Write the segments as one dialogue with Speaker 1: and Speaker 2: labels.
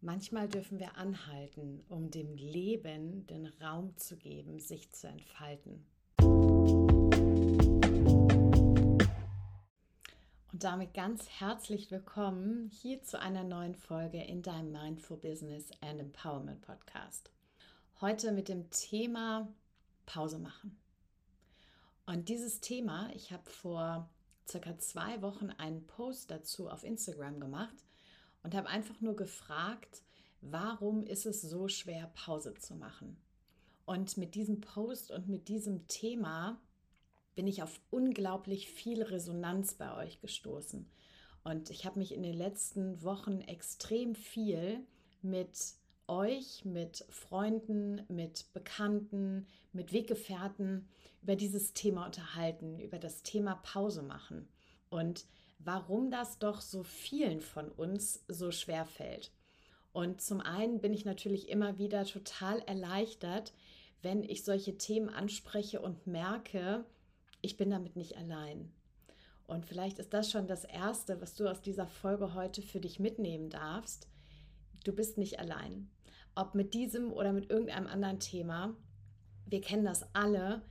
Speaker 1: Manchmal dürfen wir anhalten, um dem Leben den Raum zu geben, sich zu entfalten. Und damit ganz herzlich willkommen hier zu einer neuen Folge in deinem Mindful Business and Empowerment Podcast. Heute mit dem Thema Pause machen. Und dieses Thema, ich habe vor circa zwei Wochen einen Post dazu auf Instagram gemacht und habe einfach nur gefragt, warum ist es so schwer, Pause zu machen? Und mit diesem Post und mit diesem Thema bin ich auf unglaublich viel Resonanz bei euch gestoßen. Und ich habe mich in den letzten Wochen extrem viel mit euch, mit Freunden, mit Bekannten, mit Weggefährten über dieses Thema unterhalten, über das Thema Pause machen. Und warum das doch so vielen von uns so schwer fällt. Und zum einen bin ich natürlich immer wieder total erleichtert, wenn ich solche Themen anspreche und merke, ich bin damit nicht allein. Und vielleicht ist das schon das Erste, was du aus dieser Folge heute für dich mitnehmen darfst. Du bist nicht allein. Ob mit diesem oder mit irgendeinem anderen Thema. Wir kennen das alle,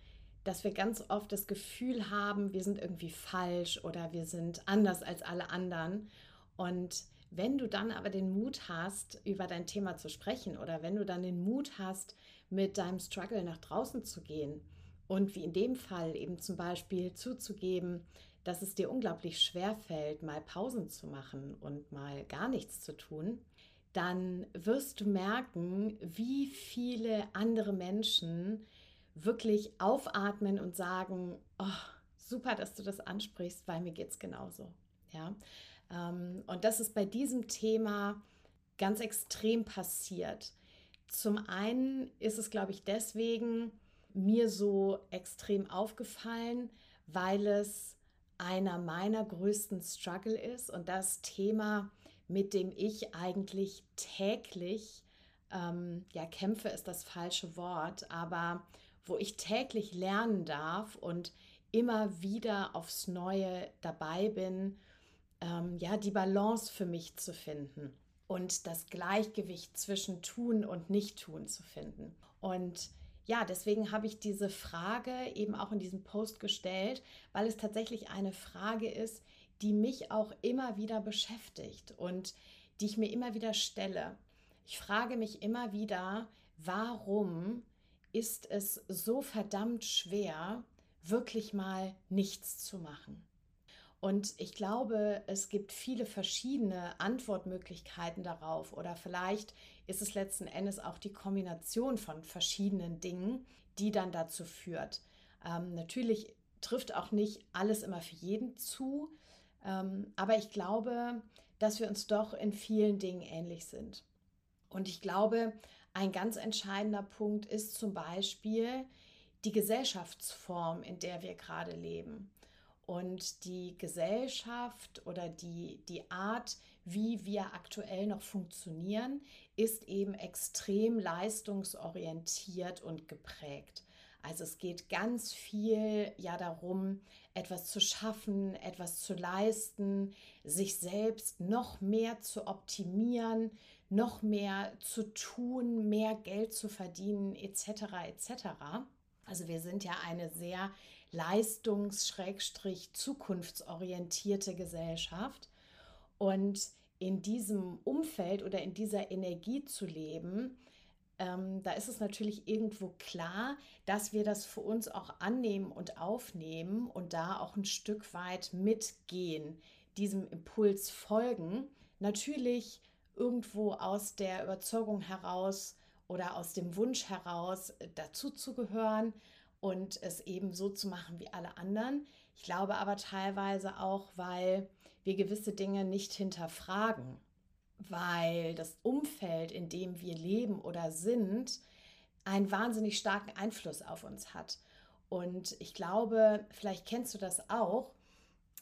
Speaker 1: dass wir ganz oft das Gefühl haben, wir sind irgendwie falsch oder wir sind anders als alle anderen. Und wenn du dann aber den Mut hast, über dein Thema zu sprechen oder wenn du dann den Mut hast, mit deinem Struggle nach draußen zu gehen und wie in dem Fall eben zum Beispiel zuzugeben, dass es dir unglaublich schwer fällt, mal Pausen zu machen und mal gar nichts zu tun, dann wirst du merken, wie viele andere Menschen wirklich aufatmen und sagen, oh, super, dass du das ansprichst, weil mir geht es genauso. Ja? Ähm, und das ist bei diesem Thema ganz extrem passiert. Zum einen ist es, glaube ich, deswegen mir so extrem aufgefallen, weil es einer meiner größten Struggle ist und das Thema, mit dem ich eigentlich täglich, ähm, ja, kämpfe ist das falsche Wort, aber wo ich täglich lernen darf und immer wieder aufs Neue dabei bin, ähm, ja, die Balance für mich zu finden und das Gleichgewicht zwischen tun und nicht tun zu finden. Und ja, deswegen habe ich diese Frage eben auch in diesem Post gestellt, weil es tatsächlich eine Frage ist, die mich auch immer wieder beschäftigt und die ich mir immer wieder stelle. Ich frage mich immer wieder, warum ist es so verdammt schwer, wirklich mal nichts zu machen. Und ich glaube, es gibt viele verschiedene Antwortmöglichkeiten darauf. Oder vielleicht ist es letzten Endes auch die Kombination von verschiedenen Dingen, die dann dazu führt. Ähm, natürlich trifft auch nicht alles immer für jeden zu. Ähm, aber ich glaube, dass wir uns doch in vielen Dingen ähnlich sind. Und ich glaube, ein ganz entscheidender Punkt ist zum Beispiel die Gesellschaftsform, in der wir gerade leben. Und die Gesellschaft oder die, die Art, wie wir aktuell noch funktionieren, ist eben extrem leistungsorientiert und geprägt. Also es geht ganz viel ja darum, etwas zu schaffen, etwas zu leisten, sich selbst noch mehr zu optimieren, noch mehr zu tun, mehr Geld zu verdienen, etc. etc. Also wir sind ja eine sehr leistungs-zukunftsorientierte Gesellschaft und in diesem Umfeld oder in dieser Energie zu leben, ähm, da ist es natürlich irgendwo klar, dass wir das für uns auch annehmen und aufnehmen und da auch ein Stück weit mitgehen, diesem Impuls folgen. Natürlich irgendwo aus der Überzeugung heraus oder aus dem Wunsch heraus äh, dazu zu gehören und es eben so zu machen wie alle anderen. Ich glaube aber teilweise auch, weil wir gewisse Dinge nicht hinterfragen, weil das Umfeld, in dem wir leben oder sind, einen wahnsinnig starken Einfluss auf uns hat. Und ich glaube, vielleicht kennst du das auch,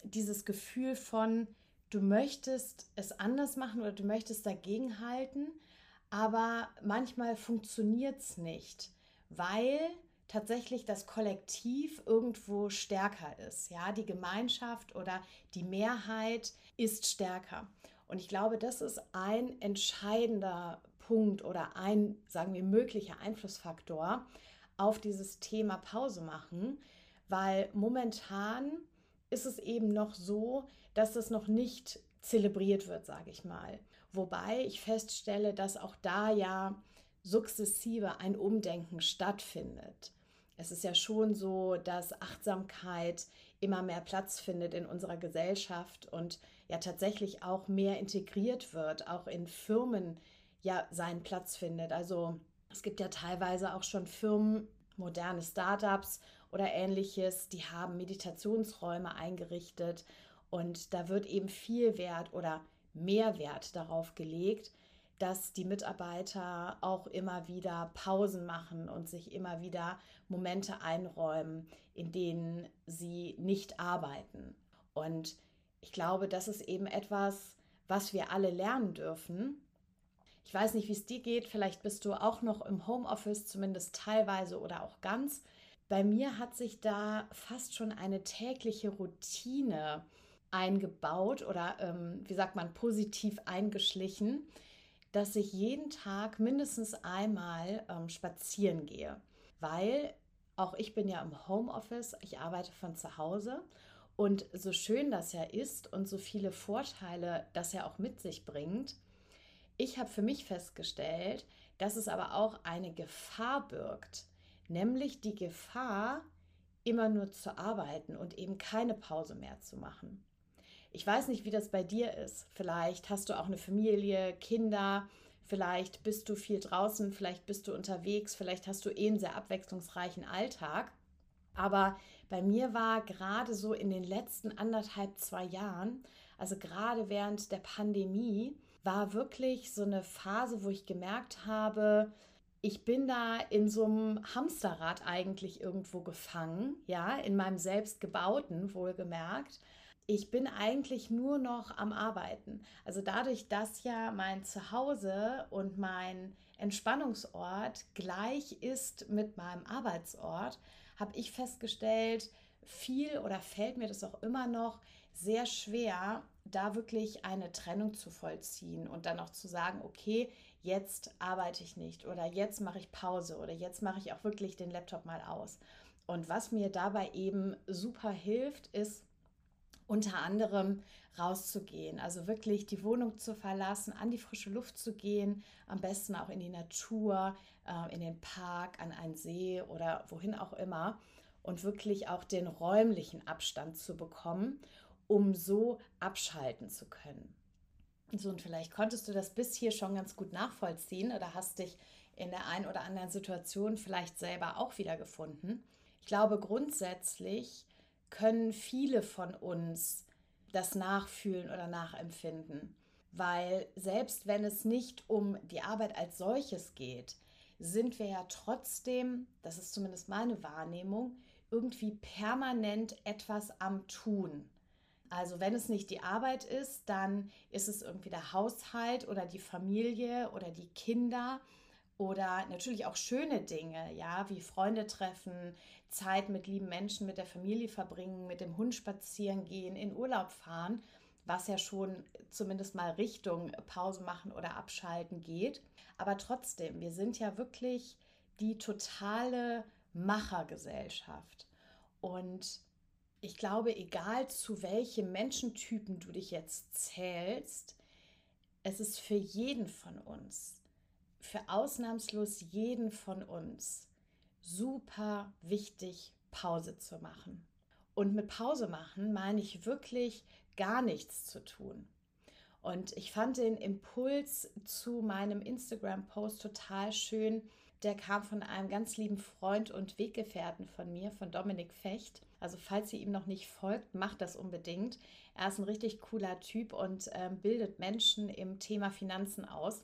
Speaker 1: dieses Gefühl von, du möchtest es anders machen oder du möchtest dagegenhalten, aber manchmal funktioniert es nicht, weil tatsächlich das Kollektiv irgendwo stärker ist. Ja, die Gemeinschaft oder die Mehrheit ist stärker. Und ich glaube, das ist ein entscheidender Punkt oder ein, sagen wir, möglicher Einflussfaktor auf dieses Thema Pause machen, weil momentan ist es eben noch so, dass es noch nicht zelebriert wird, sage ich mal. Wobei ich feststelle, dass auch da ja sukzessive ein Umdenken stattfindet. Es ist ja schon so, dass Achtsamkeit immer mehr Platz findet in unserer Gesellschaft und ja tatsächlich auch mehr integriert wird, auch in Firmen ja seinen Platz findet. Also es gibt ja teilweise auch schon Firmen, moderne Startups oder ähnliches, die haben Meditationsräume eingerichtet und da wird eben viel Wert oder mehr Wert darauf gelegt, dass die Mitarbeiter auch immer wieder Pausen machen und sich immer wieder Momente einräumen, in denen sie nicht arbeiten. Und ich glaube, das ist eben etwas, was wir alle lernen dürfen. Ich weiß nicht, wie es dir geht. Vielleicht bist du auch noch im Homeoffice, zumindest teilweise oder auch ganz. Bei mir hat sich da fast schon eine tägliche Routine eingebaut oder, ähm, wie sagt man, positiv eingeschlichen, dass ich jeden Tag mindestens einmal ähm, spazieren gehe, weil auch ich bin ja im Homeoffice, ich arbeite von zu Hause und so schön das ja ist und so viele Vorteile das ja auch mit sich bringt, ich habe für mich festgestellt, dass es aber auch eine Gefahr birgt, nämlich die Gefahr, immer nur zu arbeiten und eben keine Pause mehr zu machen. Ich weiß nicht, wie das bei dir ist. Vielleicht hast du auch eine Familie, Kinder, vielleicht bist du viel draußen, vielleicht bist du unterwegs, vielleicht hast du eh einen sehr abwechslungsreichen Alltag. Aber bei mir war gerade so in den letzten anderthalb, zwei Jahren, also gerade während der Pandemie, war wirklich so eine Phase, wo ich gemerkt habe, ich bin da in so einem Hamsterrad eigentlich irgendwo gefangen, ja, in meinem selbstgebauten, wohlgemerkt ich bin eigentlich nur noch am Arbeiten. Also dadurch, dass ja mein Zuhause und mein Entspannungsort gleich ist mit meinem Arbeitsort, habe ich festgestellt, viel oder fällt mir das auch immer noch sehr schwer, da wirklich eine Trennung zu vollziehen und dann auch zu sagen, okay, jetzt arbeite ich nicht oder jetzt mache ich Pause oder jetzt mache ich auch wirklich den Laptop mal aus. Und was mir dabei eben super hilft, ist unter anderem rauszugehen, also wirklich die Wohnung zu verlassen, an die frische Luft zu gehen, am besten auch in die Natur, äh, in den Park, an einen See oder wohin auch immer und wirklich auch den räumlichen Abstand zu bekommen, um so abschalten zu können. So, und vielleicht konntest du das bis hier schon ganz gut nachvollziehen oder hast dich in der einen oder anderen Situation vielleicht selber auch wiedergefunden. Ich glaube grundsätzlich, können viele von uns das nachfühlen oder nachempfinden. Weil selbst wenn es nicht um die Arbeit als solches geht, sind wir ja trotzdem, das ist zumindest meine Wahrnehmung, irgendwie permanent etwas am Tun. Also wenn es nicht die Arbeit ist, dann ist es irgendwie der Haushalt oder die Familie oder die Kinder oder natürlich auch schöne Dinge, ja, wie Freunde treffen, Zeit mit lieben Menschen, mit der Familie verbringen, mit dem Hund spazieren gehen, in Urlaub fahren, was ja schon zumindest mal Richtung Pause machen oder abschalten geht. Aber trotzdem, wir sind ja wirklich die totale Machergesellschaft. Und ich glaube, egal zu welchen Menschentypen du dich jetzt zählst, es ist für jeden von uns für ausnahmslos jeden von uns super wichtig, Pause zu machen. Und mit Pause machen meine ich wirklich gar nichts zu tun. Und ich fand den Impuls zu meinem Instagram-Post total schön. Der kam von einem ganz lieben Freund und Weggefährten von mir, von Dominik Fecht. Also falls ihr ihm noch nicht folgt, macht das unbedingt. Er ist ein richtig cooler Typ und äh, bildet Menschen im Thema Finanzen aus.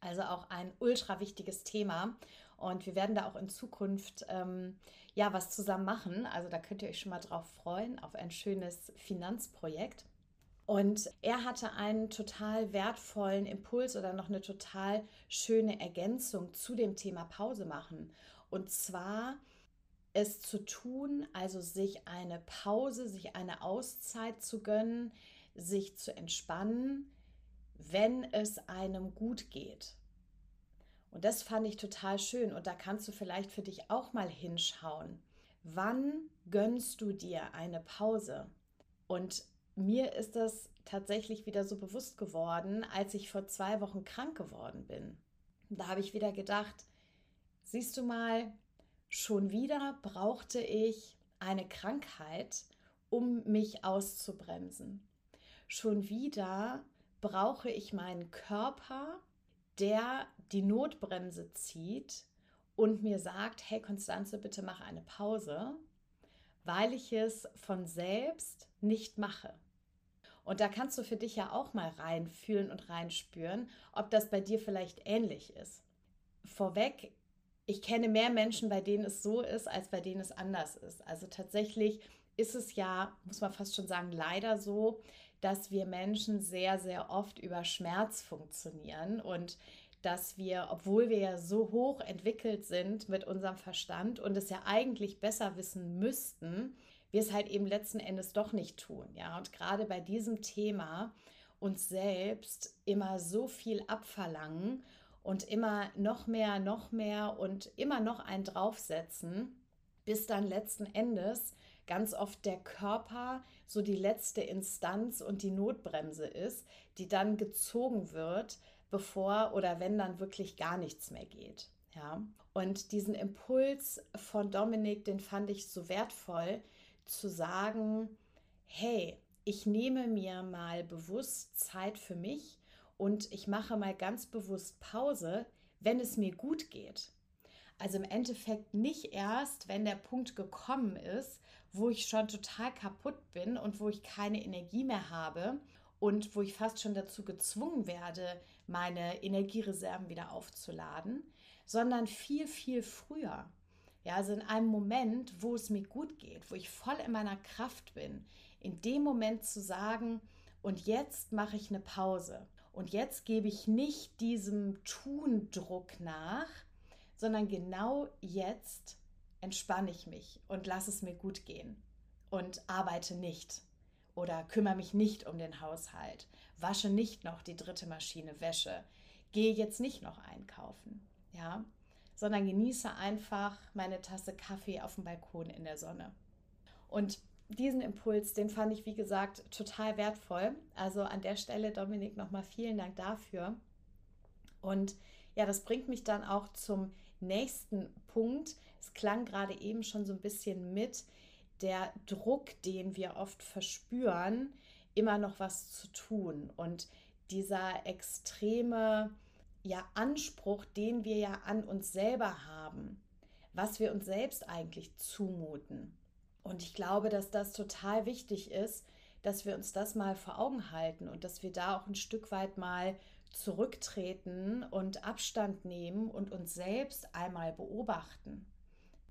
Speaker 1: Also auch ein ultra wichtiges Thema. Und wir werden da auch in Zukunft ähm, ja was zusammen machen. Also da könnt ihr euch schon mal drauf freuen, auf ein schönes Finanzprojekt. Und er hatte einen total wertvollen Impuls oder noch eine total schöne Ergänzung zu dem Thema Pause machen. Und zwar es zu tun, also sich eine Pause, sich eine Auszeit zu gönnen, sich zu entspannen, wenn es einem gut geht. Und das fand ich total schön und da kannst du vielleicht für dich auch mal hinschauen. Wann gönnst du dir eine Pause? Und mir ist das tatsächlich wieder so bewusst geworden, als ich vor zwei Wochen krank geworden bin. Da habe ich wieder gedacht, siehst du mal, schon wieder brauchte ich eine Krankheit, um mich auszubremsen. Schon wieder brauche ich meinen Körper, der die Notbremse zieht und mir sagt, hey Konstanze, bitte mach eine Pause, weil ich es von selbst nicht mache. Und da kannst du für dich ja auch mal reinfühlen und reinspüren, ob das bei dir vielleicht ähnlich ist. Vorweg, ich kenne mehr Menschen, bei denen es so ist, als bei denen es anders ist. Also tatsächlich ist es ja, muss man fast schon sagen, leider so, dass wir Menschen sehr, sehr oft über Schmerz funktionieren und dass wir, obwohl wir ja so hoch entwickelt sind mit unserem Verstand und es ja eigentlich besser wissen müssten, wir es halt eben letzten Endes doch nicht tun. Ja, und gerade bei diesem Thema uns selbst immer so viel abverlangen und immer noch mehr, noch mehr und immer noch einen draufsetzen, bis dann letzten Endes ganz oft der Körper so die letzte Instanz und die Notbremse ist, die dann gezogen wird, bevor oder wenn dann wirklich gar nichts mehr geht. Ja. Und diesen Impuls von Dominik, den fand ich so wertvoll, zu sagen, hey, ich nehme mir mal bewusst Zeit für mich und ich mache mal ganz bewusst Pause, wenn es mir gut geht. Also im Endeffekt nicht erst, wenn der Punkt gekommen ist, wo ich schon total kaputt bin und wo ich keine Energie mehr habe und wo ich fast schon dazu gezwungen werde, meine Energiereserven wieder aufzuladen, sondern viel, viel früher. Ja, also in einem Moment, wo es mir gut geht, wo ich voll in meiner Kraft bin, in dem Moment zu sagen, und jetzt mache ich eine Pause. Und jetzt gebe ich nicht diesem Tun-Druck nach, sondern genau jetzt entspanne ich mich und lasse es mir gut gehen und arbeite nicht oder kümmere mich nicht um den Haushalt, wasche nicht noch die dritte Maschine Wäsche, gehe jetzt nicht noch einkaufen, ja, sondern genieße einfach meine Tasse Kaffee auf dem Balkon in der Sonne. Und diesen Impuls, den fand ich, wie gesagt, total wertvoll. Also an der Stelle, Dominik, nochmal vielen Dank dafür. Und ja, das bringt mich dann auch zum nächsten Punkt. Es klang gerade eben schon so ein bisschen mit, der Druck, den wir oft verspüren, immer noch was zu tun und dieser extreme ja, Anspruch, den wir ja an uns selber haben, was wir uns selbst eigentlich zumuten. Und ich glaube, dass das total wichtig ist, dass wir uns das mal vor Augen halten und dass wir da auch ein Stück weit mal zurücktreten und Abstand nehmen und uns selbst einmal beobachten.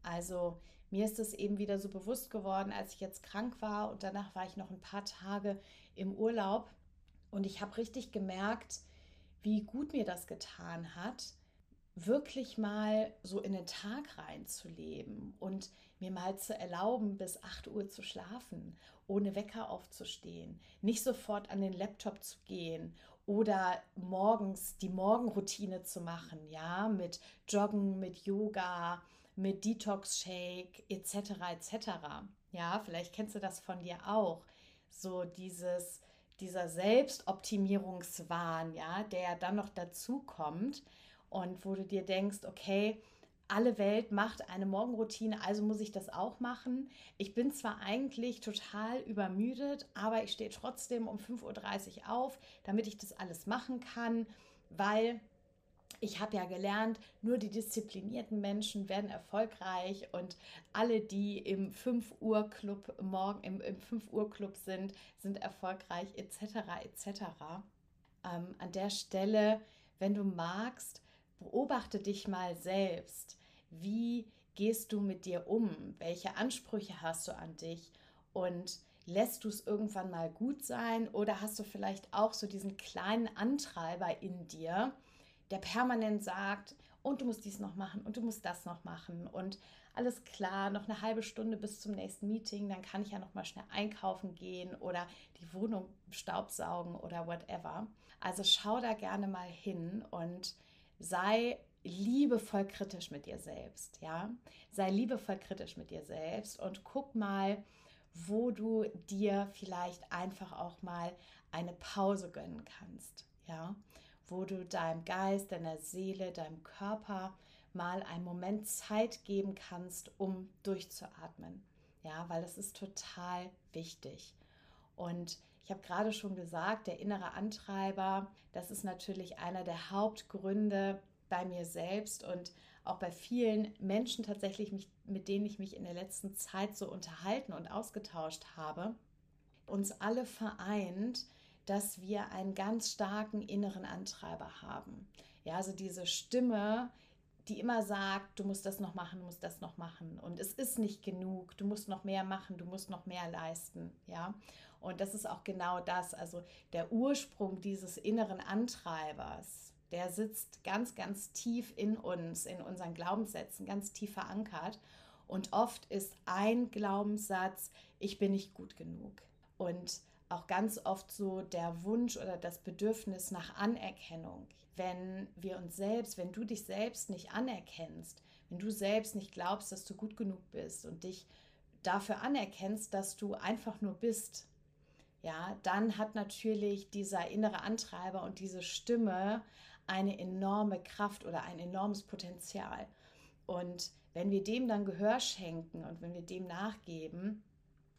Speaker 1: Also mir ist es eben wieder so bewusst geworden, als ich jetzt krank war und danach war ich noch ein paar Tage im Urlaub und ich habe richtig gemerkt, wie gut mir das getan hat, wirklich mal so in den Tag reinzuleben und mir mal zu erlauben, bis 8 Uhr zu schlafen, ohne Wecker aufzustehen, nicht sofort an den Laptop zu gehen oder morgens die Morgenroutine zu machen, ja, mit Joggen, mit Yoga, mit Detox Shake etc. etc. Ja, vielleicht kennst du das von dir auch. So dieses dieser Selbstoptimierungswahn, ja, der dann noch dazu kommt und wo du dir denkst, okay, alle Welt macht eine Morgenroutine, also muss ich das auch machen. Ich bin zwar eigentlich total übermüdet, aber ich stehe trotzdem um 5.30 Uhr auf, damit ich das alles machen kann, weil ich habe ja gelernt, nur die disziplinierten Menschen werden erfolgreich und alle, die im 5 Uhr Club morgen im, im 5 Uhr Club sind, sind erfolgreich etc. etc. Ähm, an der Stelle, wenn du magst, beobachte dich mal selbst. Wie gehst du mit dir um? Welche Ansprüche hast du an dich? Und lässt du es irgendwann mal gut sein oder hast du vielleicht auch so diesen kleinen Antreiber in dir, der permanent sagt, und du musst dies noch machen und du musst das noch machen und alles klar, noch eine halbe Stunde bis zum nächsten Meeting, dann kann ich ja noch mal schnell einkaufen gehen oder die Wohnung staubsaugen oder whatever. Also schau da gerne mal hin und sei liebevoll kritisch mit dir selbst, ja? Sei liebevoll kritisch mit dir selbst und guck mal, wo du dir vielleicht einfach auch mal eine Pause gönnen kannst, ja? Wo du deinem Geist, deiner Seele, deinem Körper mal einen Moment Zeit geben kannst, um durchzuatmen. Ja, weil das ist total wichtig. Und ich habe gerade schon gesagt, der innere Antreiber, das ist natürlich einer der Hauptgründe bei mir selbst und auch bei vielen Menschen tatsächlich, mit denen ich mich in der letzten Zeit so unterhalten und ausgetauscht habe, uns alle vereint, dass wir einen ganz starken inneren Antreiber haben. Ja, also diese Stimme, die immer sagt, du musst das noch machen, du musst das noch machen. Und es ist nicht genug, du musst noch mehr machen, du musst noch mehr leisten, ja? Und das ist auch genau das, also der Ursprung dieses inneren Antreibers, der sitzt ganz ganz tief in uns, in unseren Glaubenssätzen, ganz tief verankert. Und oft ist ein Glaubenssatz, ich bin nicht gut genug. Und auch ganz oft so der Wunsch oder das Bedürfnis nach Anerkennung wenn wir uns selbst, wenn du dich selbst nicht anerkennst, wenn du selbst nicht glaubst, dass du gut genug bist und dich dafür anerkennst, dass du einfach nur bist, ja, dann hat natürlich dieser innere Antreiber und diese Stimme eine enorme Kraft oder ein enormes Potenzial. Und wenn wir dem dann Gehör schenken und wenn wir dem nachgeben,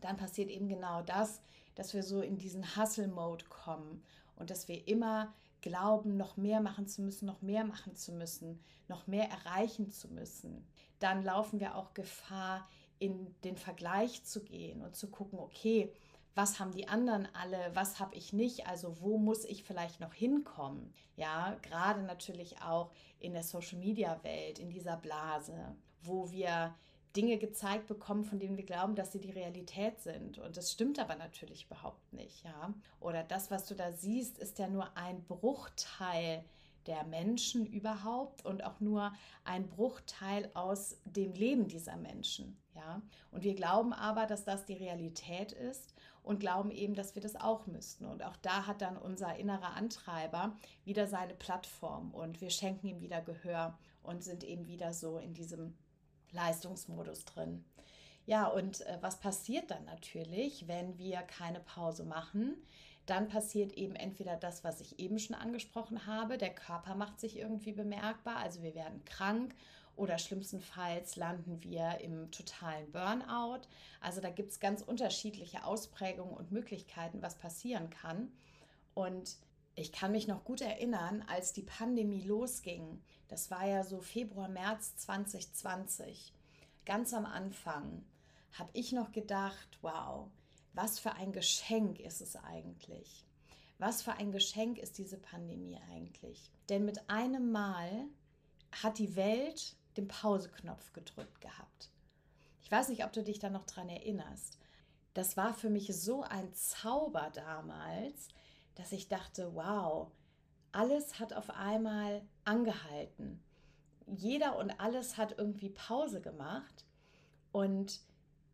Speaker 1: dann passiert eben genau das, dass wir so in diesen Hustle-Mode kommen und dass wir immer glauben, noch mehr machen zu müssen, noch mehr machen zu müssen, noch mehr erreichen zu müssen, dann laufen wir auch Gefahr, in den Vergleich zu gehen und zu gucken, okay, was haben die anderen alle, was habe ich nicht, also wo muss ich vielleicht noch hinkommen? Ja, gerade natürlich auch in der Social-Media-Welt, in dieser Blase, wo wir Dinge gezeigt bekommen, von denen wir glauben, dass sie die Realität sind. Und das stimmt aber natürlich überhaupt nicht, ja. Oder das, was du da siehst, ist ja nur ein Bruchteil der Menschen überhaupt und auch nur ein Bruchteil aus dem Leben dieser Menschen, ja. Und wir glauben aber, dass das die Realität ist und glauben eben, dass wir das auch müssten. Und auch da hat dann unser innerer Antreiber wieder seine Plattform und wir schenken ihm wieder Gehör und sind eben wieder so in diesem Leistungsmodus drin. Ja, und äh, was passiert dann natürlich, wenn wir keine Pause machen? Dann passiert eben entweder das, was ich eben schon angesprochen habe, der Körper macht sich irgendwie bemerkbar, also wir werden krank oder schlimmstenfalls landen wir im totalen Burnout. Also da gibt es ganz unterschiedliche Ausprägungen und Möglichkeiten, was passieren kann. Und ich kann mich noch gut erinnern, als die Pandemie losging. Das war ja so Februar, März 2020. Ganz am Anfang habe ich noch gedacht, wow, was für ein Geschenk ist es eigentlich? Was für ein Geschenk ist diese Pandemie eigentlich? Denn mit einem Mal hat die Welt den Pauseknopf gedrückt gehabt. Ich weiß nicht, ob du dich da noch dran erinnerst. Das war für mich so ein Zauber damals, dass ich dachte, wow, alles hat auf einmal angehalten. Jeder und alles hat irgendwie Pause gemacht und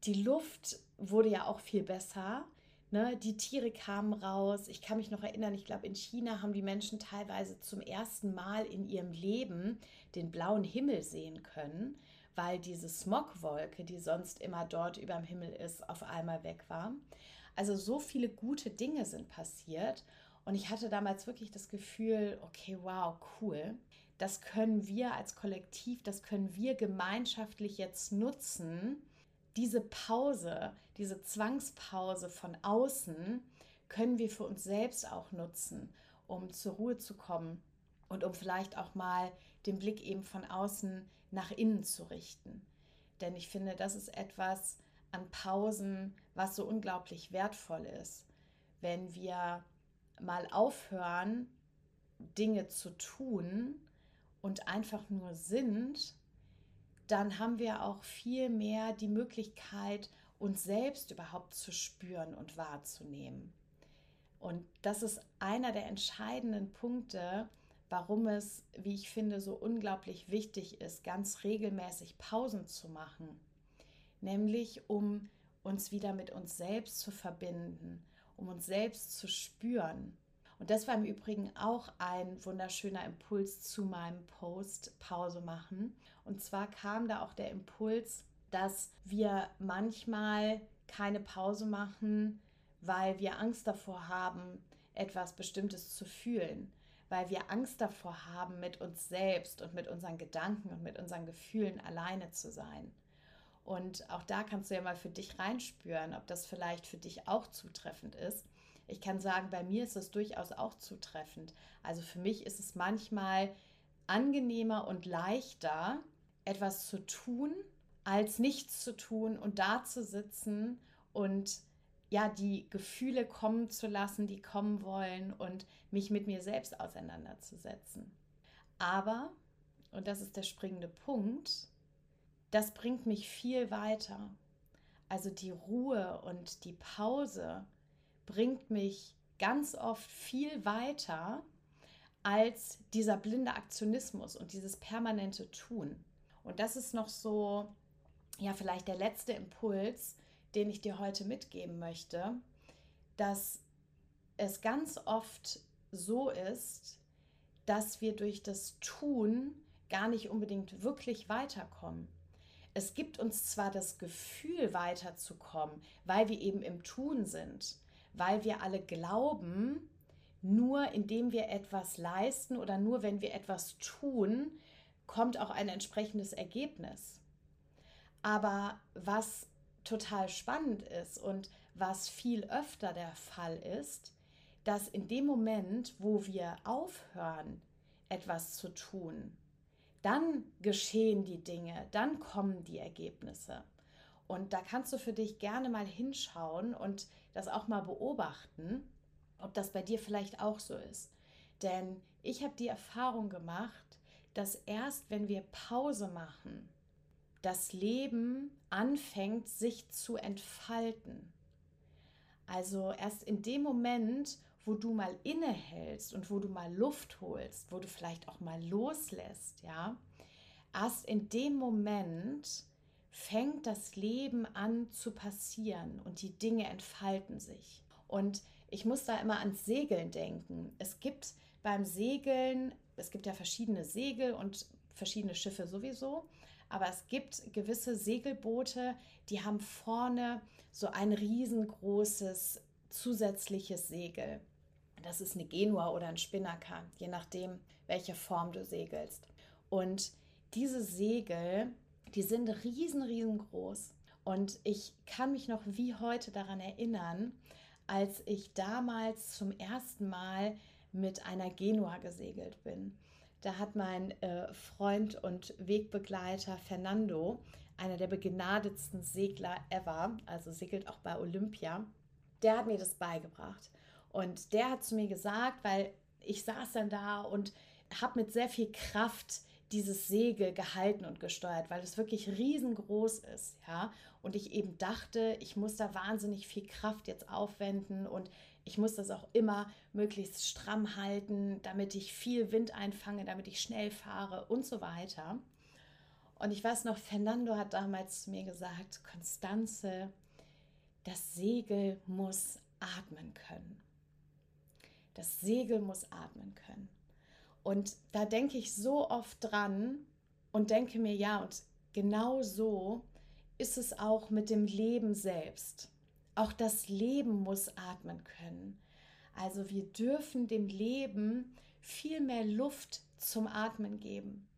Speaker 1: die Luft wurde ja auch viel besser. Ne? Die Tiere kamen raus. Ich kann mich noch erinnern, ich glaube, in China haben die Menschen teilweise zum ersten Mal in ihrem Leben den blauen Himmel sehen können, weil diese Smogwolke, die sonst immer dort über dem Himmel ist, auf einmal weg war. Also so viele gute Dinge sind passiert und ich hatte damals wirklich das Gefühl, okay, wow, cool. Das können wir als Kollektiv, das können wir gemeinschaftlich jetzt nutzen. Diese Pause, diese Zwangspause von außen können wir für uns selbst auch nutzen, um zur Ruhe zu kommen und um vielleicht auch mal den Blick eben von außen nach innen zu richten. Denn ich finde, das ist etwas an Pausen, was so unglaublich wertvoll ist. Wenn wir mal aufhören, Dinge zu tun und einfach nur sind, dann haben wir auch viel mehr die Möglichkeit, uns selbst überhaupt zu spüren und wahrzunehmen. Und das ist einer der entscheidenden Punkte, warum es, wie ich finde, so unglaublich wichtig ist, ganz regelmäßig Pausen zu machen. Nämlich um uns wieder mit uns selbst zu verbinden, um uns selbst zu spüren. Und das war im Übrigen auch ein wunderschöner Impuls zu meinem Post Pause machen. Und zwar kam da auch der Impuls, dass wir manchmal keine Pause machen, weil wir Angst davor haben, etwas Bestimmtes zu fühlen, weil wir Angst davor haben, mit uns selbst und mit unseren Gedanken und mit unseren Gefühlen alleine zu sein. Und auch da kannst du ja mal für dich reinspüren, ob das vielleicht für dich auch zutreffend ist. Ich kann sagen, bei mir ist es durchaus auch zutreffend. Also für mich ist es manchmal angenehmer und leichter, etwas zu tun, als nichts zu tun und da zu sitzen und ja, die Gefühle kommen zu lassen, die kommen wollen und mich mit mir selbst auseinanderzusetzen. Aber, und das ist der springende Punkt, das bringt mich viel weiter. Also die Ruhe und die Pause bringt mich ganz oft viel weiter als dieser blinde Aktionismus und dieses permanente Tun. Und das ist noch so, ja, vielleicht der letzte Impuls, den ich dir heute mitgeben möchte, dass es ganz oft so ist, dass wir durch das Tun gar nicht unbedingt wirklich weiterkommen es gibt uns zwar das Gefühl weiterzukommen, weil wir eben im Tun sind, weil wir alle glauben, nur indem wir etwas leisten oder nur wenn wir etwas tun, kommt auch ein entsprechendes Ergebnis. Aber was total spannend ist und was viel öfter der Fall ist, dass in dem Moment, wo wir aufhören, etwas zu tun, dann geschehen die Dinge, dann kommen die Ergebnisse. Und da kannst du für dich gerne mal hinschauen und das auch mal beobachten, ob das bei dir vielleicht auch so ist. Denn ich habe die Erfahrung gemacht, dass erst wenn wir Pause machen, das Leben anfängt sich zu entfalten. Also erst in dem Moment, wo du mal innehältst und wo du mal Luft holst, wo du vielleicht auch mal loslässt, ja, erst in dem Moment fängt das Leben an zu passieren und die Dinge entfalten sich. Und ich muss da immer ans Segeln denken. Es gibt beim Segeln, es gibt ja verschiedene Segel und verschiedene Schiffe sowieso, aber es gibt gewisse Segelboote, die haben vorne so ein riesengroßes zusätzliches Segel. Das ist eine Genua oder ein Spinnaker, je nachdem, welche Form du segelst. Und diese Segel, die sind riesen, riesengroß. Und ich kann mich noch wie heute daran erinnern, als ich damals zum ersten Mal mit einer Genua gesegelt bin. Da hat mein äh, Freund und Wegbegleiter Fernando, einer der begnadetsten Segler ever, also segelt auch bei Olympia, der hat mir das beigebracht. Und der hat zu mir gesagt, weil ich saß dann da und habe mit sehr viel Kraft dieses Segel gehalten und gesteuert, weil es wirklich riesengroß ist, ja. Und ich eben dachte, ich muss da wahnsinnig viel Kraft jetzt aufwenden und ich muss das auch immer möglichst stramm halten, damit ich viel Wind einfange, damit ich schnell fahre und so weiter. Und ich weiß noch, Fernando hat damals zu mir gesagt, Konstanze, das Segel muss atmen können. Das Segel muss atmen können. Und da denke ich so oft dran und denke mir, ja, und genau so ist es auch mit dem Leben selbst. Auch das Leben muss atmen können. Also wir dürfen dem Leben viel mehr Luft zum Atmen geben.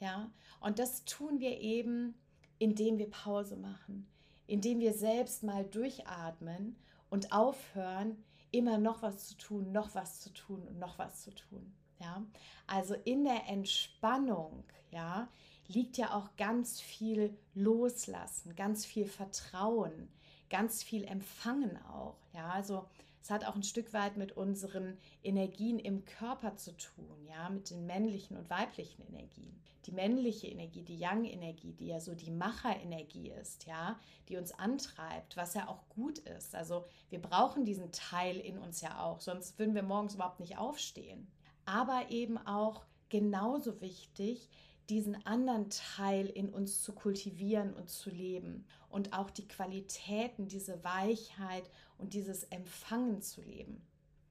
Speaker 1: Ja, und das tun wir eben, indem wir Pause machen, indem wir selbst mal durchatmen und aufhören, immer noch was zu tun, noch was zu tun und noch was zu tun. Ja, also in der Entspannung, ja, liegt ja auch ganz viel Loslassen, ganz viel Vertrauen, ganz viel Empfangen auch. Ja, also es hat auch ein Stück weit mit unseren Energien im Körper zu tun, ja, mit den männlichen und weiblichen Energien. Die männliche Energie, die Yang-Energie, die ja so die Macherenergie ist, ja, die uns antreibt, was ja auch gut ist. Also wir brauchen diesen Teil in uns ja auch, sonst würden wir morgens überhaupt nicht aufstehen. Aber eben auch genauso wichtig, diesen anderen Teil in uns zu kultivieren und zu leben und auch die Qualitäten, diese Weichheit und dieses Empfangen zu leben.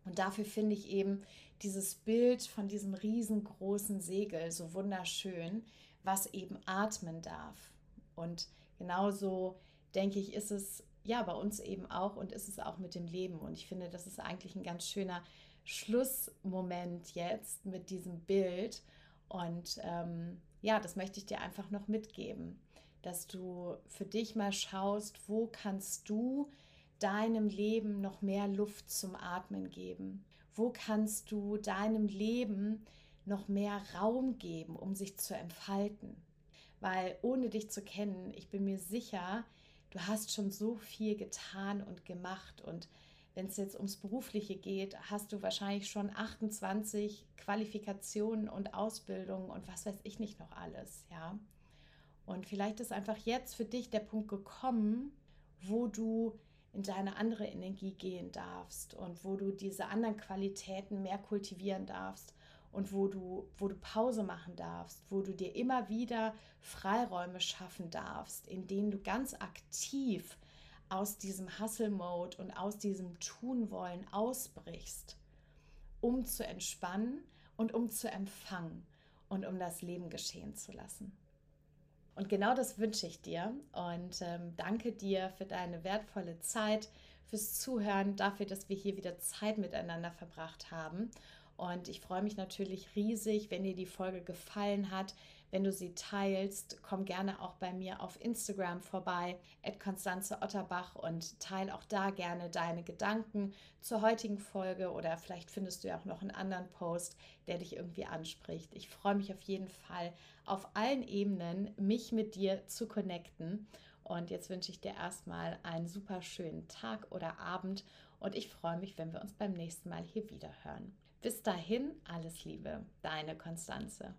Speaker 1: Und dafür finde ich eben dieses Bild von diesem riesengroßen Segel so wunderschön, was eben atmen darf. Und genauso denke ich, ist es ja bei uns eben auch und ist es auch mit dem Leben. Und ich finde, das ist eigentlich ein ganz schöner Schlussmoment jetzt mit diesem Bild. Und ähm, ja, das möchte ich dir einfach noch mitgeben, dass du für dich mal schaust, wo kannst du deinem Leben noch mehr Luft zum Atmen geben? Wo kannst du deinem Leben noch mehr Raum geben, um sich zu entfalten? Weil ohne dich zu kennen, ich bin mir sicher, du hast schon so viel getan und gemacht und wenn es jetzt ums Berufliche geht, hast du wahrscheinlich schon 28 Qualifikationen und Ausbildungen und was weiß ich nicht noch alles, ja. Und vielleicht ist einfach jetzt für dich der Punkt gekommen, wo du in deine andere Energie gehen darfst und wo du diese anderen Qualitäten mehr kultivieren darfst und wo du, wo du Pause machen darfst, wo du dir immer wieder Freiräume schaffen darfst, in denen du ganz aktiv aus diesem Hustle-Mode und aus diesem Tun-Wollen ausbrichst, um zu entspannen und um zu empfangen und um das Leben geschehen zu lassen. Und genau das wünsche ich dir und ähm, danke dir für deine wertvolle Zeit, fürs Zuhören, dafür, dass wir hier wieder Zeit miteinander verbracht haben. Und ich freue mich natürlich riesig, wenn dir die Folge gefallen hat, wenn du sie teilst, komm gerne auch bei mir auf Instagram vorbei, at Konstanze Otterbach und teile auch da gerne deine Gedanken zur heutigen Folge oder vielleicht findest du ja auch noch einen anderen Post, der dich irgendwie anspricht. Ich freue mich auf jeden Fall auf allen Ebenen, mich mit dir zu connecten. Und jetzt wünsche ich dir erstmal einen super schönen Tag oder Abend und ich freue mich, wenn wir uns beim nächsten Mal hier wieder hören. Bis dahin, alles Liebe, deine Konstanze.